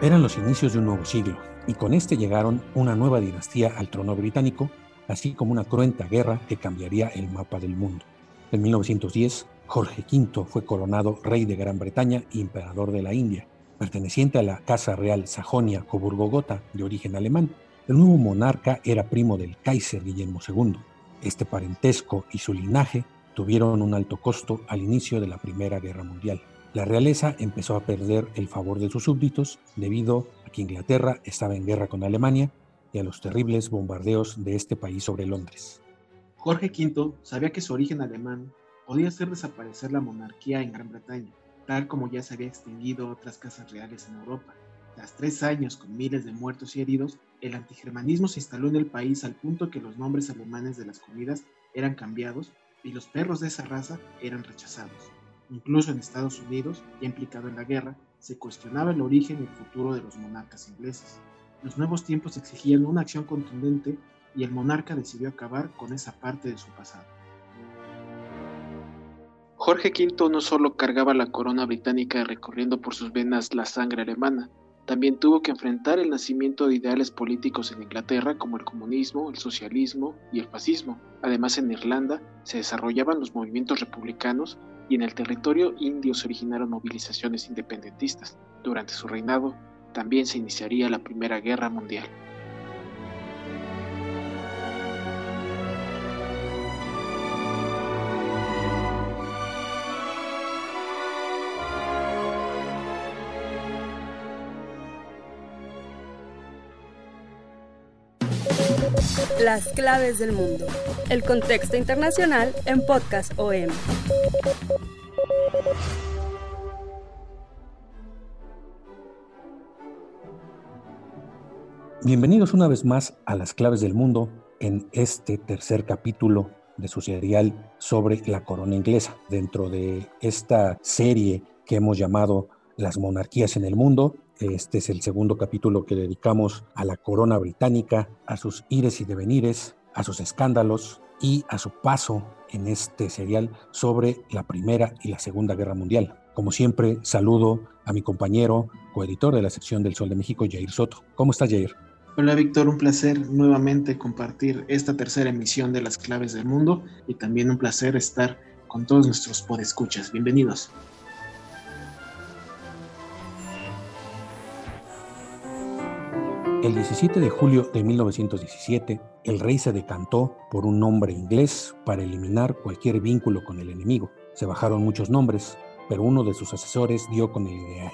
Eran los inicios de un nuevo siglo, y con este llegaron una nueva dinastía al trono británico, así como una cruenta guerra que cambiaría el mapa del mundo. En 1910, Jorge V fue coronado rey de Gran Bretaña y emperador de la India, perteneciente a la Casa Real Sajonia-Coburgo-Gotha de origen alemán. El nuevo monarca era primo del Kaiser Guillermo II. Este parentesco y su linaje tuvieron un alto costo al inicio de la Primera Guerra Mundial. La realeza empezó a perder el favor de sus súbditos debido a que Inglaterra estaba en guerra con Alemania y a los terribles bombardeos de este país sobre Londres. Jorge V sabía que su origen alemán podía hacer desaparecer la monarquía en Gran Bretaña, tal como ya se había extinguido otras casas reales en Europa. Tras tres años con miles de muertos y heridos, el antigermanismo se instaló en el país al punto que los nombres alemanes de las comidas eran cambiados y los perros de esa raza eran rechazados. Incluso en Estados Unidos, ya implicado en la guerra, se cuestionaba el origen y el futuro de los monarcas ingleses. Los nuevos tiempos exigían una acción contundente y el monarca decidió acabar con esa parte de su pasado. Jorge V no solo cargaba la corona británica recorriendo por sus venas la sangre alemana, también tuvo que enfrentar el nacimiento de ideales políticos en Inglaterra como el comunismo, el socialismo y el fascismo. Además en Irlanda se desarrollaban los movimientos republicanos y en el territorio indio se originaron movilizaciones independentistas. Durante su reinado también se iniciaría la Primera Guerra Mundial. Las claves del mundo. El contexto internacional en Podcast OM. Bienvenidos una vez más a Las claves del mundo en este tercer capítulo de su serial sobre la corona inglesa, dentro de esta serie que hemos llamado Las monarquías en el mundo, este es el segundo capítulo que dedicamos a la corona británica, a sus ires y devenires, a sus escándalos y a su paso en este serial sobre la Primera y la Segunda Guerra Mundial. Como siempre, saludo a mi compañero, coeditor de la sección del Sol de México, Jair Soto. ¿Cómo estás, Jair? Hola Víctor, un placer nuevamente compartir esta tercera emisión de Las Claves del Mundo y también un placer estar con todos nuestros podescuchas. Bienvenidos. El 17 de julio de 1917, el rey se decantó por un nombre inglés para eliminar cualquier vínculo con el enemigo. Se bajaron muchos nombres, pero uno de sus asesores dio con el ideal,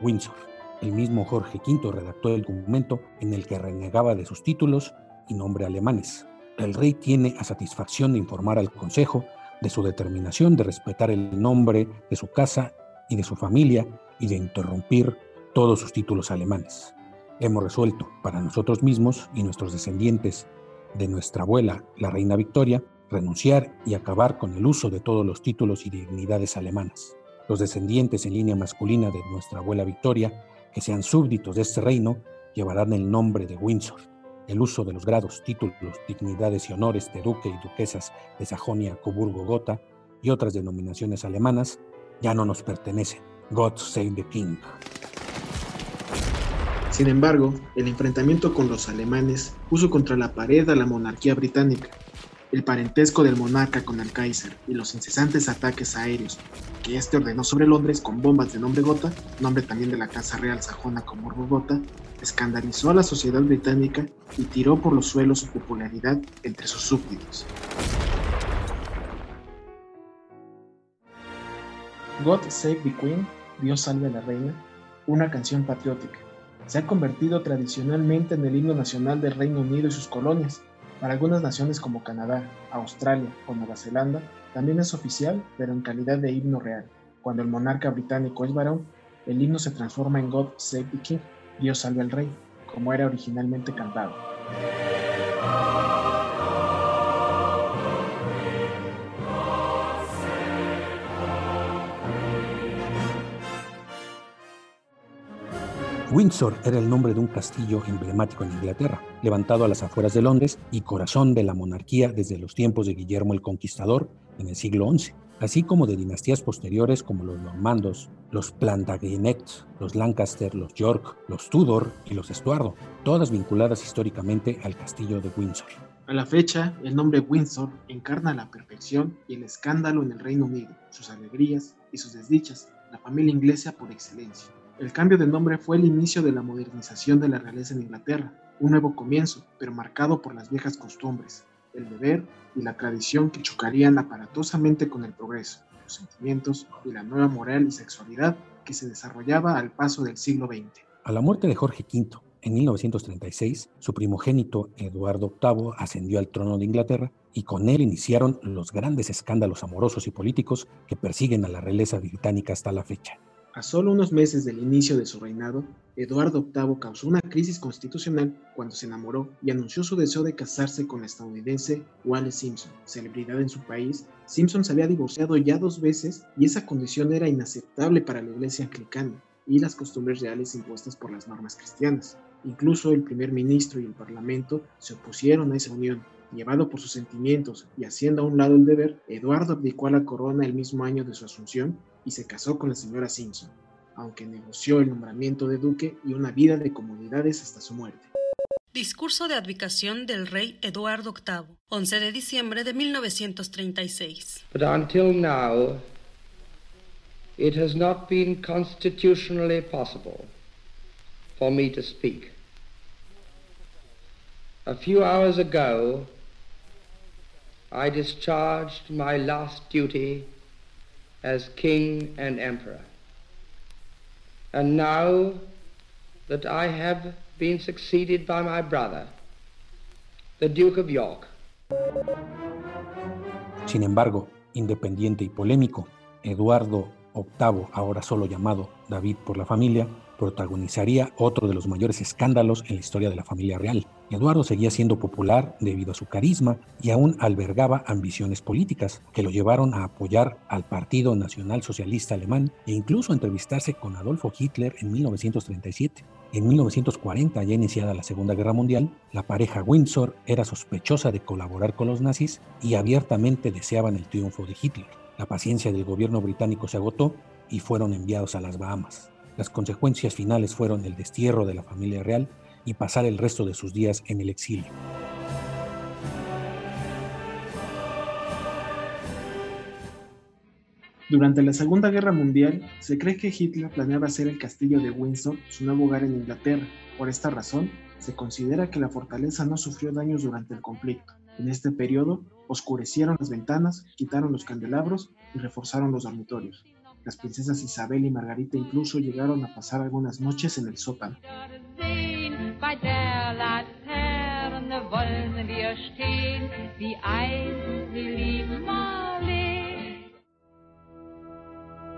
Windsor. El mismo Jorge V redactó el documento en el que renegaba de sus títulos y nombre alemanes. El rey tiene a satisfacción de informar al Consejo de su determinación de respetar el nombre de su casa y de su familia y de interrumpir todos sus títulos alemanes hemos resuelto para nosotros mismos y nuestros descendientes de nuestra abuela, la reina Victoria, renunciar y acabar con el uso de todos los títulos y dignidades alemanas. Los descendientes en línea masculina de nuestra abuela Victoria, que sean súbditos de este reino, llevarán el nombre de Windsor. El uso de los grados, títulos, dignidades y honores de duque y duquesas de Sajonia, Coburgo, Gotha y otras denominaciones alemanas ya no nos pertenecen. God save the King. Sin embargo, el enfrentamiento con los alemanes puso contra la pared a la monarquía británica. El parentesco del monarca con el Kaiser y los incesantes ataques aéreos que éste ordenó sobre Londres con bombas de nombre Gotha, nombre también de la Casa Real Sajona como Gotha, escandalizó a la sociedad británica y tiró por los suelos su popularidad entre sus súbditos. God Save the Queen, Dios salve a la reina, una canción patriótica Se ha convertido tradicionalmente en el himno nacional del Reino Unido y sus colonias. Para algunas naciones como Canadá, Australia o Nueva Zelanda, también es oficial, pero en calidad de himno real. Cuando el monarca británico es varón, el himno se transforma en God Save the King, Dios salve al rey, como era originalmente cantado. Windsor era el nombre de un castillo emblemático en Inglaterra, levantado a las afueras de Londres y corazón de la monarquía desde los tiempos de Guillermo el Conquistador en el siglo XI, así como de dinastías posteriores como los normandos, los Plantagenet, los Lancaster, los York, los Tudor y los Estuardo, todas vinculadas históricamente al castillo de Windsor. A la fecha, el nombre Windsor encarna la perfección y el escándalo en el Reino Unido, sus alegrías y sus desdichas, la familia inglesa por excelencia. El cambio de nombre fue el inicio de la modernización de la realeza en Inglaterra, un nuevo comienzo, pero marcado por las viejas costumbres, el deber y la tradición que chocarían aparatosamente con el progreso, los sentimientos y la nueva moral y sexualidad que se desarrollaba al paso del siglo XX. A la muerte de Jorge V, en 1936, su primogénito Eduardo VIII ascendió al trono de Inglaterra y con él iniciaron los grandes escándalos amorosos y políticos que persiguen a la realeza británica hasta la fecha. A solo unos meses del inicio de su reinado, Eduardo VIII causó una crisis constitucional cuando se enamoró y anunció su deseo de casarse con la estadounidense Wallace Simpson, celebridad en su país. Simpson se había divorciado ya dos veces y esa condición era inaceptable para la iglesia anglicana y las costumbres reales impuestas por las normas cristianas. Incluso el primer ministro y el parlamento se opusieron a esa unión. Llevado por sus sentimientos y haciendo a un lado el deber, Eduardo abdicó a la corona el mismo año de su asunción y se casó con la señora Simpson, aunque negoció el nombramiento de duque y una vida de comodidades hasta su muerte. Discurso de abdicación del rey Eduardo VIII, 11 de diciembre de 1936. But until now, it has not been constitutionally possible for me to speak. A few hours ago, I discharged my last duty as king and emperor. And now that I have been succeeded by my brother, the Duke of York. Sin embargo, independiente y polémico, Eduardo VIII, ahora solo llamado David por la familia, protagonizaría otro de los mayores escándalos en la historia de la familia real. Eduardo seguía siendo popular debido a su carisma y aún albergaba ambiciones políticas que lo llevaron a apoyar al Partido Nacional Socialista Alemán e incluso a entrevistarse con Adolfo Hitler en 1937. En 1940, ya iniciada la Segunda Guerra Mundial, la pareja Windsor era sospechosa de colaborar con los nazis y abiertamente deseaban el triunfo de Hitler. La paciencia del gobierno británico se agotó y fueron enviados a las Bahamas. Las consecuencias finales fueron el destierro de la familia real y pasar el resto de sus días en el exilio. Durante la Segunda Guerra Mundial, se cree que Hitler planeaba hacer el castillo de Windsor su nuevo hogar en Inglaterra. Por esta razón, se considera que la fortaleza no sufrió daños durante el conflicto. En este periodo, oscurecieron las ventanas, quitaron los candelabros y reforzaron los dormitorios. Las princesas Isabel y Margarita incluso llegaron a pasar algunas noches en el sótano.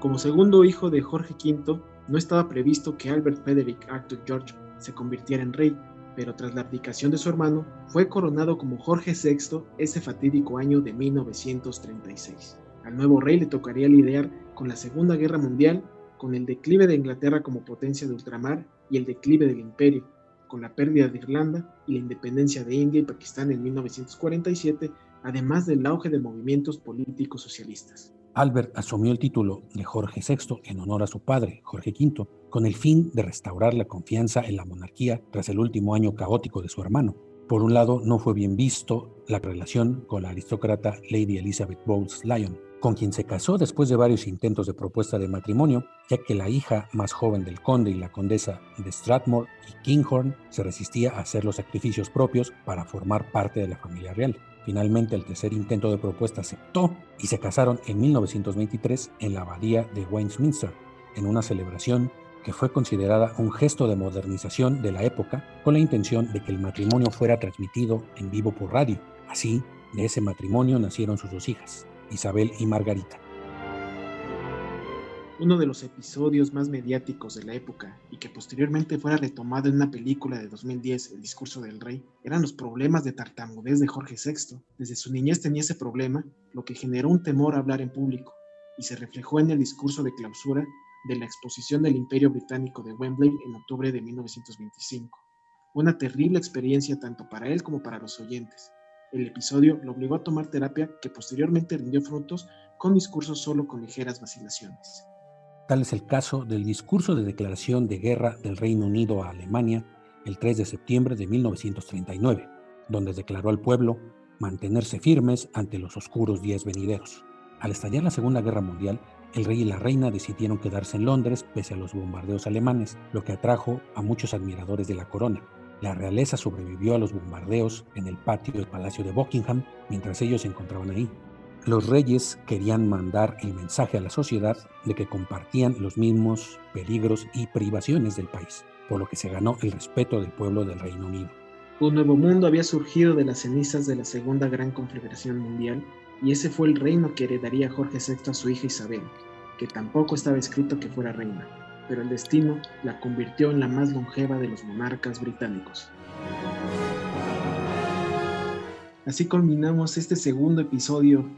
Como segundo hijo de Jorge V, no estaba previsto que Albert Frederick Arthur George se convirtiera en rey, pero tras la abdicación de su hermano, fue coronado como Jorge VI ese fatídico año de 1936. Al nuevo rey le tocaría lidiar con la Segunda Guerra Mundial, con el declive de Inglaterra como potencia de ultramar y el declive del imperio, con la pérdida de Irlanda y la independencia de India y Pakistán en 1947, además del auge de movimientos políticos socialistas. Albert asumió el título de Jorge VI en honor a su padre, Jorge V, con el fin de restaurar la confianza en la monarquía tras el último año caótico de su hermano. Por un lado, no fue bien visto la relación con la aristócrata Lady Elizabeth Bowles Lyon, con quien se casó después de varios intentos de propuesta de matrimonio, ya que la hija más joven del conde y la condesa de Strathmore y Kinghorn se resistía a hacer los sacrificios propios para formar parte de la familia real. Finalmente, el tercer intento de propuesta aceptó y se casaron en 1923 en la abadía de Westminster, en una celebración que fue considerada un gesto de modernización de la época con la intención de que el matrimonio fuera transmitido en vivo por radio. Así, de ese matrimonio nacieron sus dos hijas, Isabel y Margarita. Uno de los episodios más mediáticos de la época y que posteriormente fuera retomado en una película de 2010, El discurso del rey, eran los problemas de tartamudez de Jorge VI. Desde su niñez tenía ese problema, lo que generó un temor a hablar en público, y se reflejó en el discurso de clausura de la exposición del Imperio Británico de Wembley en octubre de 1925. Una terrible experiencia tanto para él como para los oyentes. El episodio lo obligó a tomar terapia que posteriormente rindió frutos con discursos solo con ligeras vacilaciones. Tal es el caso del discurso de declaración de guerra del Reino Unido a Alemania el 3 de septiembre de 1939, donde declaró al pueblo mantenerse firmes ante los oscuros días venideros. Al estallar la Segunda Guerra Mundial, el rey y la reina decidieron quedarse en Londres pese a los bombardeos alemanes, lo que atrajo a muchos admiradores de la corona. La realeza sobrevivió a los bombardeos en el patio del Palacio de Buckingham mientras ellos se encontraban ahí. Los reyes querían mandar el mensaje a la sociedad de que compartían los mismos peligros y privaciones del país, por lo que se ganó el respeto del pueblo del Reino Unido. Un nuevo mundo había surgido de las cenizas de la Segunda Gran Confederación Mundial y ese fue el reino que heredaría Jorge VI a su hija Isabel, que tampoco estaba escrito que fuera reina, pero el destino la convirtió en la más longeva de los monarcas británicos. Así culminamos este segundo episodio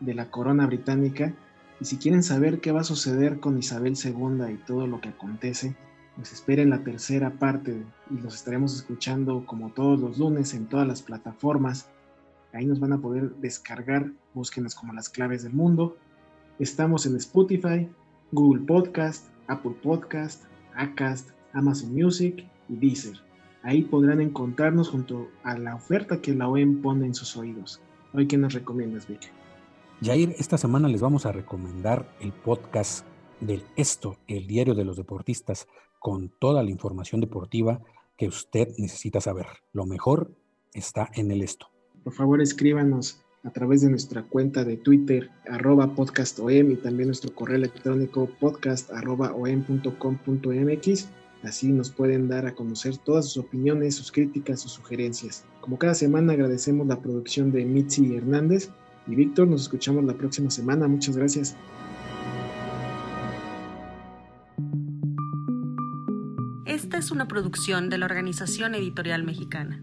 de la corona británica y si quieren saber qué va a suceder con Isabel II y todo lo que acontece, pues esperen la tercera parte y los estaremos escuchando como todos los lunes en todas las plataformas Ahí nos van a poder descargar, búsquenos como las claves del mundo. Estamos en Spotify, Google Podcast, Apple Podcast, Acast, Amazon Music y Deezer. Ahí podrán encontrarnos junto a la oferta que la OEM pone en sus oídos. Hoy, ¿qué nos recomiendas, Vic? Jair, esta semana les vamos a recomendar el podcast del Esto, el diario de los deportistas, con toda la información deportiva que usted necesita saber. Lo mejor está en el Esto por favor escríbanos a través de nuestra cuenta de Twitter, arroba podcastom y también nuestro correo electrónico podcast. Así nos pueden dar a conocer todas sus opiniones, sus críticas, sus sugerencias. Como cada semana agradecemos la producción de Mitzi Hernández y Víctor. Nos escuchamos la próxima semana. Muchas gracias. Esta es una producción de la Organización Editorial Mexicana.